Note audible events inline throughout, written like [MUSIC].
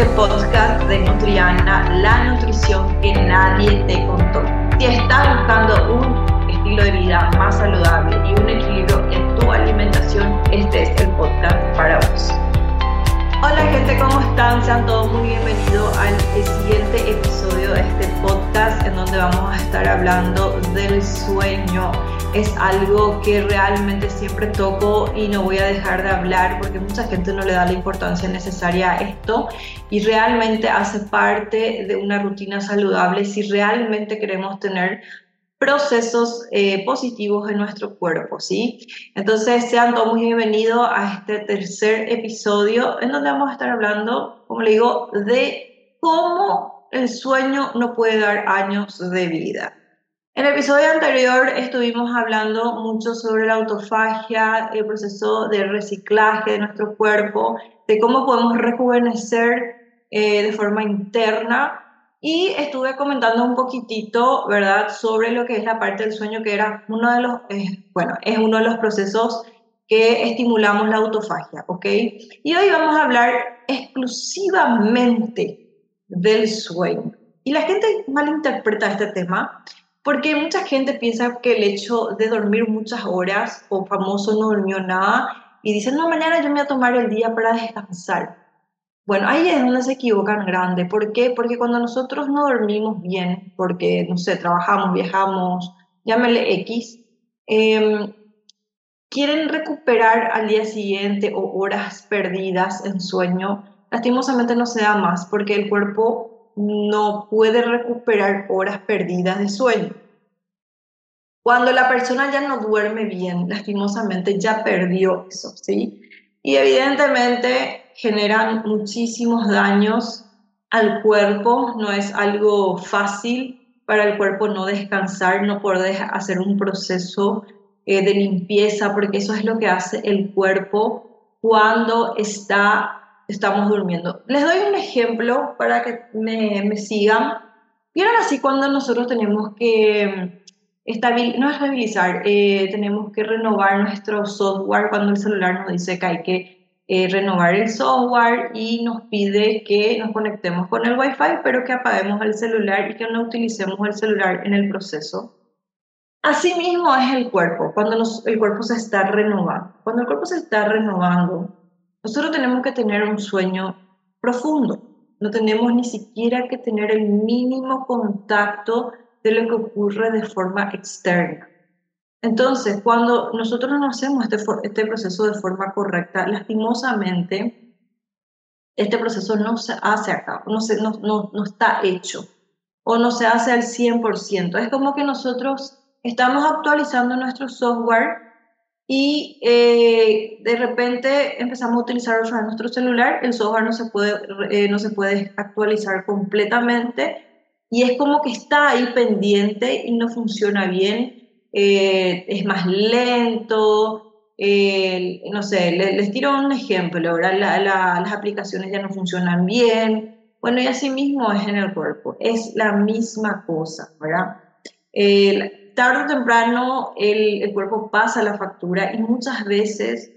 este podcast de Nutriana, la nutrición que nadie te contó. Si estás buscando un estilo de vida más saludable y un equilibrio en tu alimentación, este es el podcast para vos. Hola gente, ¿cómo están? Sean todos muy bienvenidos al siguiente episodio de este podcast en donde vamos a estar hablando del sueño es algo que realmente siempre toco y no voy a dejar de hablar porque mucha gente no le da la importancia necesaria a esto y realmente hace parte de una rutina saludable si realmente queremos tener procesos eh, positivos en nuestro cuerpo, ¿sí? Entonces sean todos muy bienvenidos a este tercer episodio en donde vamos a estar hablando, como le digo, de cómo el sueño no puede dar años de vida. En el episodio anterior estuvimos hablando mucho sobre la autofagia, el proceso de reciclaje de nuestro cuerpo, de cómo podemos rejuvenecer eh, de forma interna y estuve comentando un poquitito, ¿verdad?, sobre lo que es la parte del sueño, que era uno de los, eh, bueno, es uno de los procesos que estimulamos la autofagia, ¿ok? Y hoy vamos a hablar exclusivamente del sueño. Y la gente malinterpreta este tema porque mucha gente piensa que el hecho de dormir muchas horas, o famoso no durmió nada, y dicen, no, mañana yo me voy a tomar el día para descansar. Bueno, ahí es donde se equivocan grande. ¿Por qué? Porque cuando nosotros no dormimos bien, porque, no sé, trabajamos, viajamos, llámele X, em, quieren recuperar al día siguiente o horas perdidas en sueño, lastimosamente no se da más, porque el cuerpo no puede recuperar horas perdidas de sueño. Cuando la persona ya no duerme bien, lastimosamente ya perdió eso, ¿sí? Y evidentemente generan muchísimos daños al cuerpo, no es algo fácil para el cuerpo no descansar, no poder hacer un proceso eh, de limpieza, porque eso es lo que hace el cuerpo cuando está estamos durmiendo. Les doy un ejemplo para que me, me sigan. Vieron así cuando nosotros tenemos que estabilizar, no estabilizar, eh, tenemos que renovar nuestro software cuando el celular nos dice que hay que eh, renovar el software y nos pide que nos conectemos con el Wi-Fi, pero que apaguemos el celular y que no utilicemos el celular en el proceso. Asimismo es el cuerpo, cuando el cuerpo se está renovando. Cuando el cuerpo se está renovando, nosotros tenemos que tener un sueño profundo. No tenemos ni siquiera que tener el mínimo contacto de lo que ocurre de forma externa. Entonces, cuando nosotros no hacemos este, este proceso de forma correcta, lastimosamente, este proceso no se hace acá, no, se, no, no, no está hecho o no se hace al 100%. Es como que nosotros estamos actualizando nuestro software y eh, de repente empezamos a utilizar nuestro celular, el software no se puede, eh, no se puede actualizar completamente y es como que está ahí pendiente y no funciona bien, eh, es más lento, no sé, les, tiro un ejemplo, ahora las aplicaciones ya no funcionan bien, bueno, y así mismo es en el cuerpo, es la misma cosa, ¿verdad? tarde o temprano el cuerpo pasa la factura y muchas veces,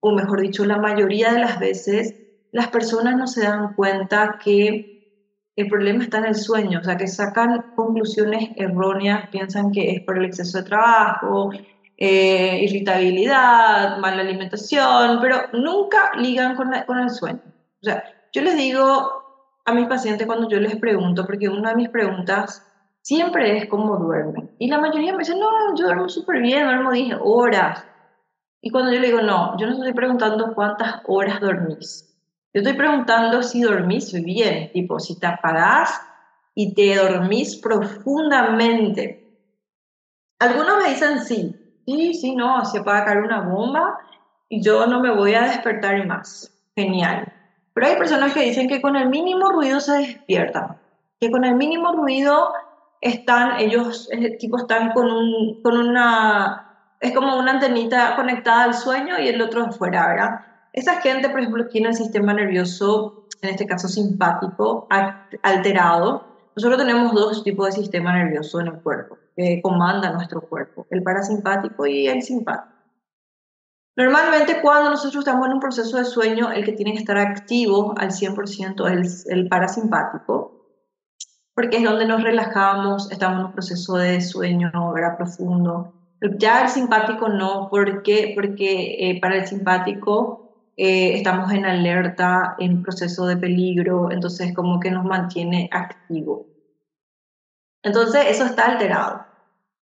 o mejor dicho, la mayoría de las veces, las personas no se dan cuenta que el problema está en el sueño, o sea, que sacan conclusiones erróneas, piensan que es por el exceso de trabajo, eh, irritabilidad, mala alimentación, pero nunca ligan con, con el sueño. O sea, yo les digo a mis pacientes cuando yo les pregunto, porque una de mis preguntas siempre es cómo duermen. Y la mayoría me dice, no, yo duermo súper bien, duermo 10 horas. Y cuando yo le digo, no, yo no estoy preguntando cuántas horas dormís. Yo estoy preguntando si dormís bien, tipo, si te apagás y te dormís profundamente. Algunos me dicen sí, sí, sí, no, se apaga caer una bomba y yo no me voy a despertar más. Genial. Pero hay personas que dicen que con el mínimo ruido se despiertan, que con el mínimo ruido están, ellos tipo están con, un, con una, es como una antenita conectada al sueño y el otro afuera, ¿verdad? Esa gente, por ejemplo, tiene el sistema nervioso, en este caso simpático, alterado. Nosotros tenemos dos tipos de sistema nervioso en el cuerpo que comanda nuestro cuerpo, el parasimpático y el simpático. Normalmente cuando nosotros estamos en un proceso de sueño, el que tiene que estar activo al 100% es el parasimpático, porque es donde nos relajamos, estamos en un proceso de sueño ¿verdad? profundo. Ya el simpático no, ¿por qué? Porque eh, para el simpático eh, estamos en alerta, en proceso de peligro, entonces como que nos mantiene activo. Entonces eso está alterado.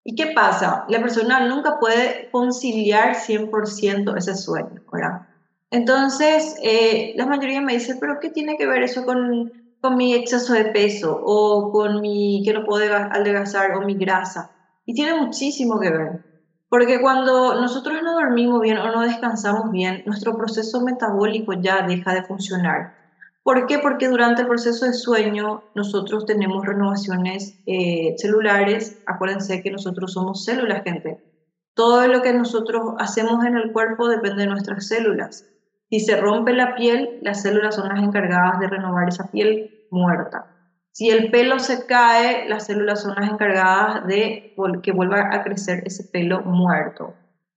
¿Y qué pasa? La persona nunca puede conciliar 100% ese sueño, ¿verdad? Entonces, eh, la mayoría me dice, pero ¿qué tiene que ver eso con, con mi exceso de peso o con mi que no puedo adelgazar o mi grasa? Y tiene muchísimo que ver. Porque cuando nosotros no dormimos bien o no descansamos bien, nuestro proceso metabólico ya deja de funcionar. ¿Por qué? Porque durante el proceso de sueño nosotros tenemos renovaciones eh, celulares. Acuérdense que nosotros somos células, gente. Todo lo que nosotros hacemos en el cuerpo depende de nuestras células. Si se rompe la piel, las células son las encargadas de renovar esa piel muerta. Si el pelo se cae, las células son las encargadas de que vuelva a crecer ese pelo muerto.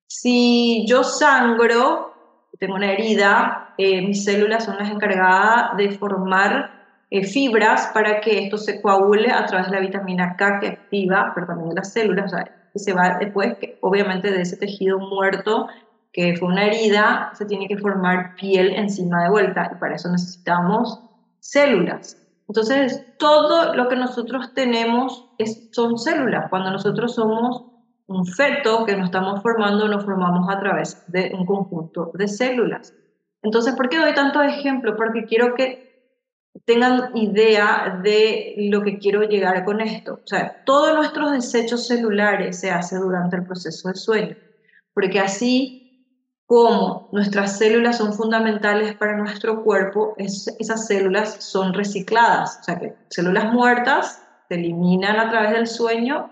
Si yo sangro, tengo una herida, eh, mis células son las encargadas de formar eh, fibras para que esto se coagule a través de la vitamina K que activa, pero también de las células, que se va después, que obviamente de ese tejido muerto que fue una herida, se tiene que formar piel encima de vuelta y para eso necesitamos células. Entonces, todo lo que nosotros tenemos es, son células. Cuando nosotros somos un feto que nos estamos formando, nos formamos a través de un conjunto de células. Entonces, ¿por qué doy tantos ejemplos? Porque quiero que tengan idea de lo que quiero llegar con esto. O sea, todos nuestros desechos celulares se hacen durante el proceso de sueño, porque así como nuestras células son fundamentales para nuestro cuerpo, esas células son recicladas, o sea que células muertas se eliminan a través del sueño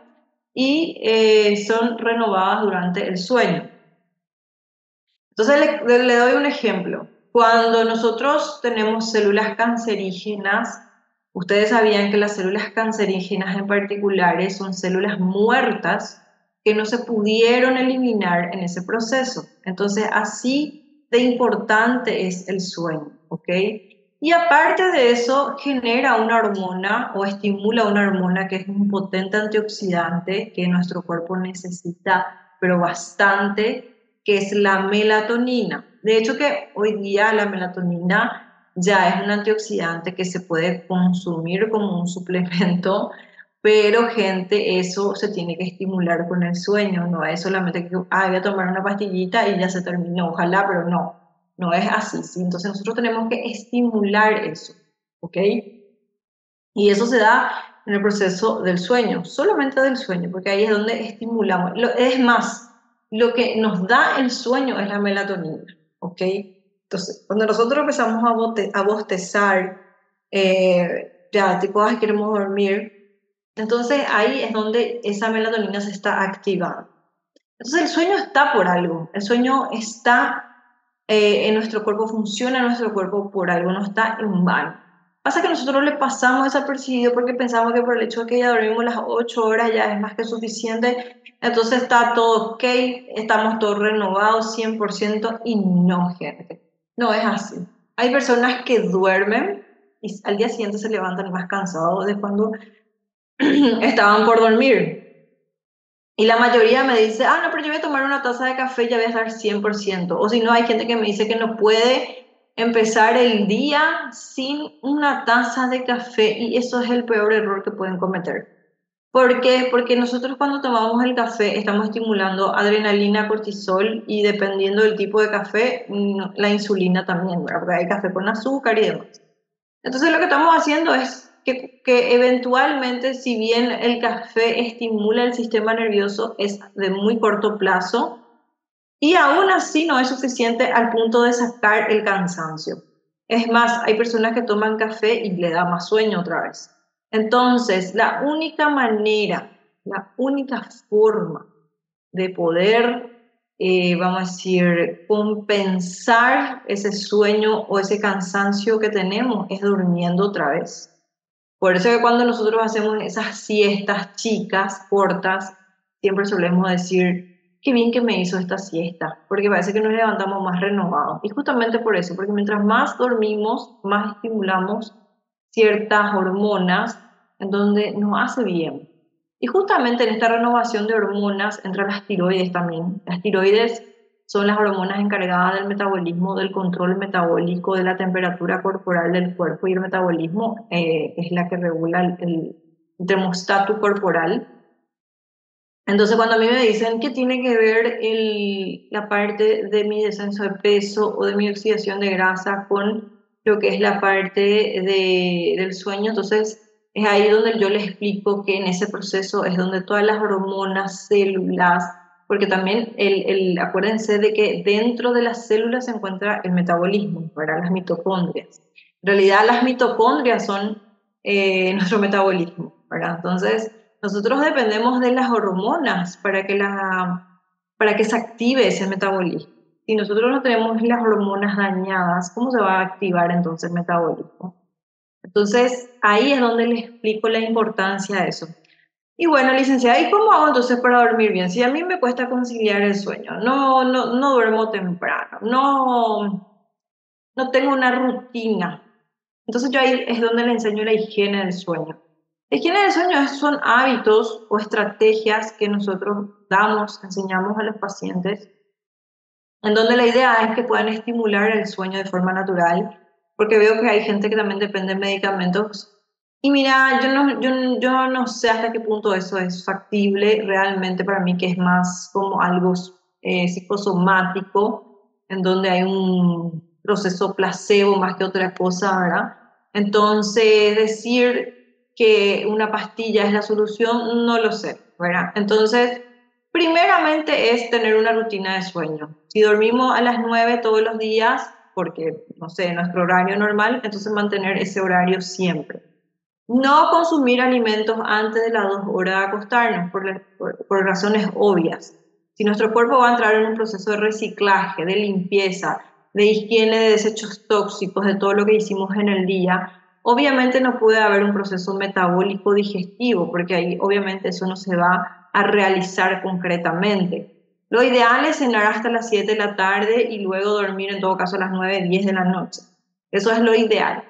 y eh, son renovadas durante el sueño. Entonces le, doy un ejemplo. Cuando nosotros tenemos células cancerígenas, ustedes sabían que las células cancerígenas en particular son células muertas que no se pudieron eliminar en ese proceso. Entonces, así de importante es el sueño, ¿ok? Y aparte de eso, genera una hormona o estimula una hormona que es un potente antioxidante que nuestro cuerpo necesita, pero bastante, que es la melatonina. De hecho, que hoy día la melatonina ya es un antioxidante que se puede consumir como un suplemento, pero gente, eso se tiene que estimular con el sueño, no es solamente que, ah, voy a tomar una pastillita y ya se terminó, ojalá, pero no no es así, ¿sí? Entonces nosotros tenemos que estimular eso, ¿ok? Y eso se da en el proceso del sueño, solamente del sueño, porque ahí es donde estimulamos. es más, lo que nos da el sueño es la melatonina, ¿ok? Entonces, cuando nosotros empezamos a, a bostezar, eh, ya, tipo, ay, queremos dormir, entonces ahí es donde esa melatonina se está activando. Entonces el sueño está por algo, el sueño está eh, en nuestro cuerpo, funciona en nuestro cuerpo por algo, no está en vano. Pasa que nosotros le pasamos desapercibido porque pensamos que por el hecho de que ya dormimos las 8 horas ya es más que suficiente, entonces está todo ok, estamos todos renovados 100% y no, gente. No es así. Hay personas que duermen y al día siguiente se levantan más cansados de cuando [CLEARS THROAT] estaban por dormir. Y la mayoría me dice, ah, no, pero yo voy a tomar una taza de café y ya voy a estar 100%. O si no, hay gente que me dice que no puede empezar el día sin una taza de café y eso es el peor error que pueden cometer. ¿Por qué? Porque nosotros cuando tomamos el café estamos estimulando adrenalina, cortisol y dependiendo del tipo de café, mm, la insulina también, ¿verdad? Porque hay café con azúcar y demás. Entonces lo que estamos haciendo es que, eventualmente, si bien el café estimula el sistema nervioso, es de muy corto plazo y aún así no es suficiente al punto de sacar el cansancio. Es más, hay personas que toman café y le da más sueño otra vez. Entonces, la única manera, la única forma de poder, eh, vamos a decir, compensar ese sueño o ese cansancio que tenemos es durmiendo otra vez. Por eso que cuando nosotros hacemos esas siestas chicas, cortas, siempre solemos decir, qué bien que me hizo esta siesta, porque parece que nos levantamos más renovados. Y justamente por eso, porque mientras más dormimos, más estimulamos ciertas hormonas en donde nos hace bien. Y justamente en esta renovación de hormonas entran las tiroides también. Las tiroides son las hormonas encargadas del metabolismo, del control metabólico, de la temperatura corporal del cuerpo y el metabolismo eh, es la que regula el, el termostato corporal. Entonces, cuando a mí me dicen que tiene que ver la parte de mi descenso de peso o de mi oxidación de grasa con lo que es la parte de, del sueño, entonces es ahí donde yo les explico que en ese proceso es donde todas las hormonas, células, porque también el, el, acuérdense de que dentro de las células se encuentra el metabolismo, para las mitocondrias. En realidad las mitocondrias son eh, [LAUGHS] nuestro metabolismo, ¿verdad? Entonces, nosotros dependemos de las hormonas para que, la, para que se active ese metabolismo. Si nosotros no tenemos las hormonas dañadas, ¿cómo se va a activar entonces el metabolismo? Entonces, ahí es donde les explico la importancia de eso. Y bueno, licenciada, ¿y cómo hago entonces para dormir bien? Si a mí me cuesta conciliar el sueño, no, no, no duermo temprano, no, no tengo una rutina. Entonces yo ahí es donde le enseño la higiene del sueño. La higiene del sueño son hábitos o estrategias que nosotros damos, enseñamos a los pacientes, en donde la idea es que puedan estimular el sueño de forma natural, porque veo que hay gente que también depende de medicamentos. Y mira, yo no, yo, yo no sé hasta qué punto eso es factible realmente para mí, que es más como algo eh, psicosomático, en donde hay un proceso placebo más que otra cosa, ¿verdad? Entonces, decir que una pastilla es la solución, no lo sé, ¿verdad? Entonces, primeramente es tener una rutina de sueño. Si dormimos a las 9 todos los días, porque, no sé, nuestro horario normal, entonces mantener ese horario siempre. No consumir alimentos antes de las 2 horas de acostarnos, por razones obvias. Si nuestro cuerpo va a entrar en un proceso de reciclaje, de limpieza, de higiene de desechos tóxicos, de todo lo que hicimos en el día, Obviamente no puede haber un proceso metabólico digestivo, porque ahí obviamente eso no se va a realizar concretamente. Lo ideal es cenar hasta las 7 de la tarde y luego dormir en todo caso a las 9, 10 de la noche. Eso es lo ideal.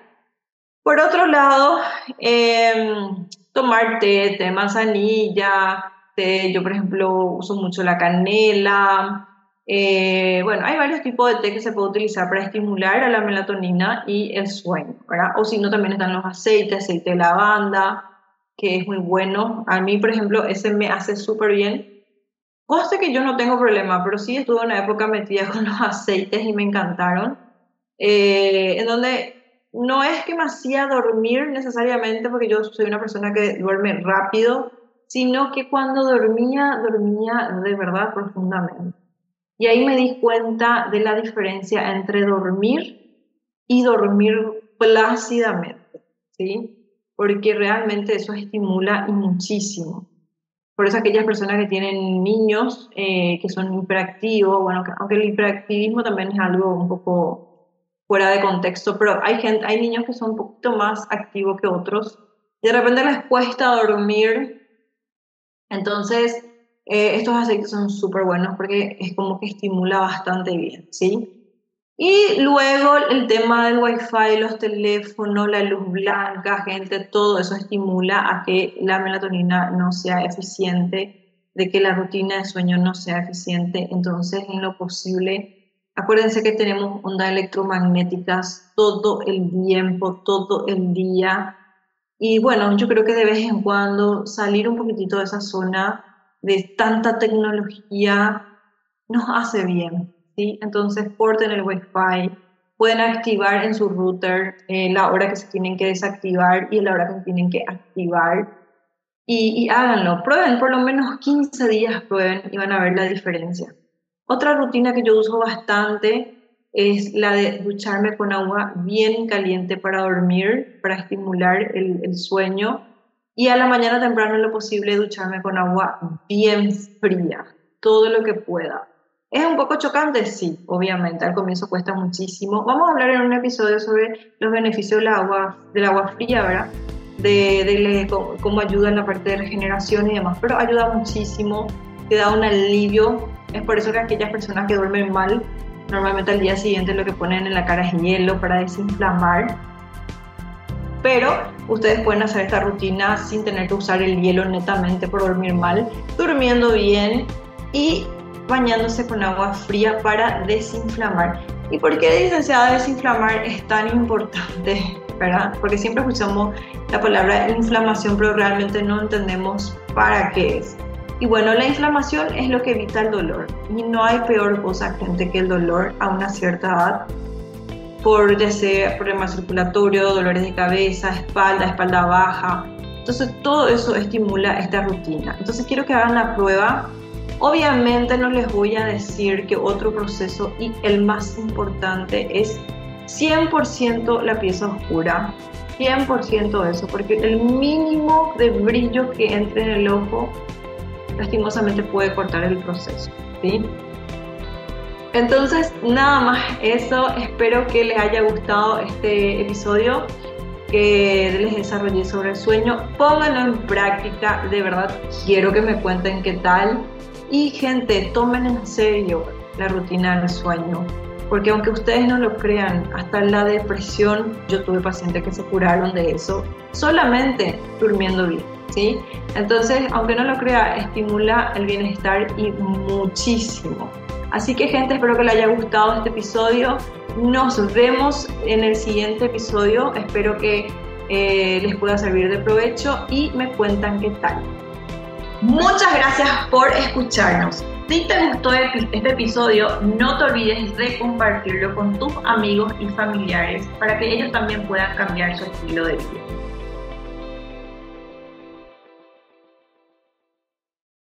Por otro lado, em, tomar té, té de manzanilla, té, yo por ejemplo uso mucho la canela, eh, bueno, hay varios tipos de té que se puede utilizar para estimular a la melatonina y el sueño, ¿verdad? O si no, también están los aceites, aceite de lavanda, que es muy bueno. A mí, por ejemplo, ese me hace súper bien. Conste que yo no tengo problema, pero sí estuve una época metida [LAUGHS] con los aceites y me encantaron. Eh, en donde no es que me hacía dormir necesariamente, porque yo soy una persona que duerme rápido, sino que cuando dormía, dormía de verdad profundamente. Y ahí me di cuenta de la diferencia entre dormir y dormir plácidamente, ¿sí? Porque realmente eso estimula muchísimo. Por eso aquellas personas que tienen niños eh, que son hiperactivos, bueno, aunque el hiperactivismo también es algo un poco fuera de contexto, pero hay, gente, hay niños que son un poquito más activos que otros. De repente les cuesta dormir, entonces eh, estos aceites son súper buenos porque es como que estimula bastante bien, ¿sí? Y luego el tema del wifi, los teléfonos, la luz blanca, gente, todo eso estimula a que la melatonina no sea eficiente, de que la rutina de sueño no sea eficiente. Entonces, en lo posible, acuérdense que tenemos ondas electromagnéticas todo el tiempo, todo el día. Y bueno, yo creo que de vez en cuando salir un poquitito de esa zona de tanta tecnología nos hace bien, ¿sí? Entonces porten el Wi-Fi, pueden activar en su router eh, la hora que se tienen que desactivar y la hora que se tienen que activar y, y háganlo, prueben por lo menos 15 días, prueben y van a ver la diferencia. Otra rutina que yo uso bastante es la de ducharme con agua bien caliente para dormir, para estimular el, sueño y a la mañana temprano lo posible ducharme con agua bien fría, todo lo que pueda. ¿Es un poco chocante? Sí, obviamente, al comienzo cuesta muchísimo. Vamos a hablar en un episodio sobre los beneficios del agua, del agua fría, ¿verdad? De, de, cómo ayuda en la parte de regeneración y demás, pero ayuda muchísimo. Te da un alivio. Es por eso que aquellas personas que duermen mal, normalmente al día siguiente lo que ponen en la cara es hielo para desinflamar. Pero ustedes pueden hacer esta rutina sin tener que usar el hielo netamente por dormir mal, durmiendo bien y bañándose con agua fría para desinflamar. ¿Y por qué, licenciada, desinflamar es tan importante? ¿verdad? Porque siempre escuchamos la palabra inflamación, pero realmente no entendemos para qué es. Y bueno, la inflamación es lo que evita el dolor. Y no hay peor cosa, gente, que el dolor a una cierta edad, por ya sea problemas circulatorios, dolores de cabeza, espalda, espalda baja. Entonces, todo eso estimula esta rutina. Entonces, quiero que hagan la prueba Obviamente no les voy a decir que otro proceso y el más importante es 100% la pieza oscura, 100% eso, porque el mínimo de brillo que entre en el ojo lastimosamente puede cortar el proceso, ¿sí? Entonces, nada más eso, espero que les haya gustado este episodio que les desarrollé sobre el sueño, pónganlo en práctica, de verdad quiero que me cuenten qué tal. Y gente, tomen en serio la rutina del sueño, porque aunque ustedes no lo crean, hasta la depresión, yo tuve pacientes que se curaron de eso solamente durmiendo bien, Entonces, aunque no lo crea, estimula el bienestar y muchísimo. Así que gente, espero que les haya gustado este episodio. Nos vemos en el siguiente episodio. Espero que eh, les pueda servir de provecho y me cuentan qué tal. Muchas gracias por escucharnos. Si te gustó este episodio, no te olvides de compartirlo con tus amigos y familiares para que ellos también puedan cambiar su estilo de vida.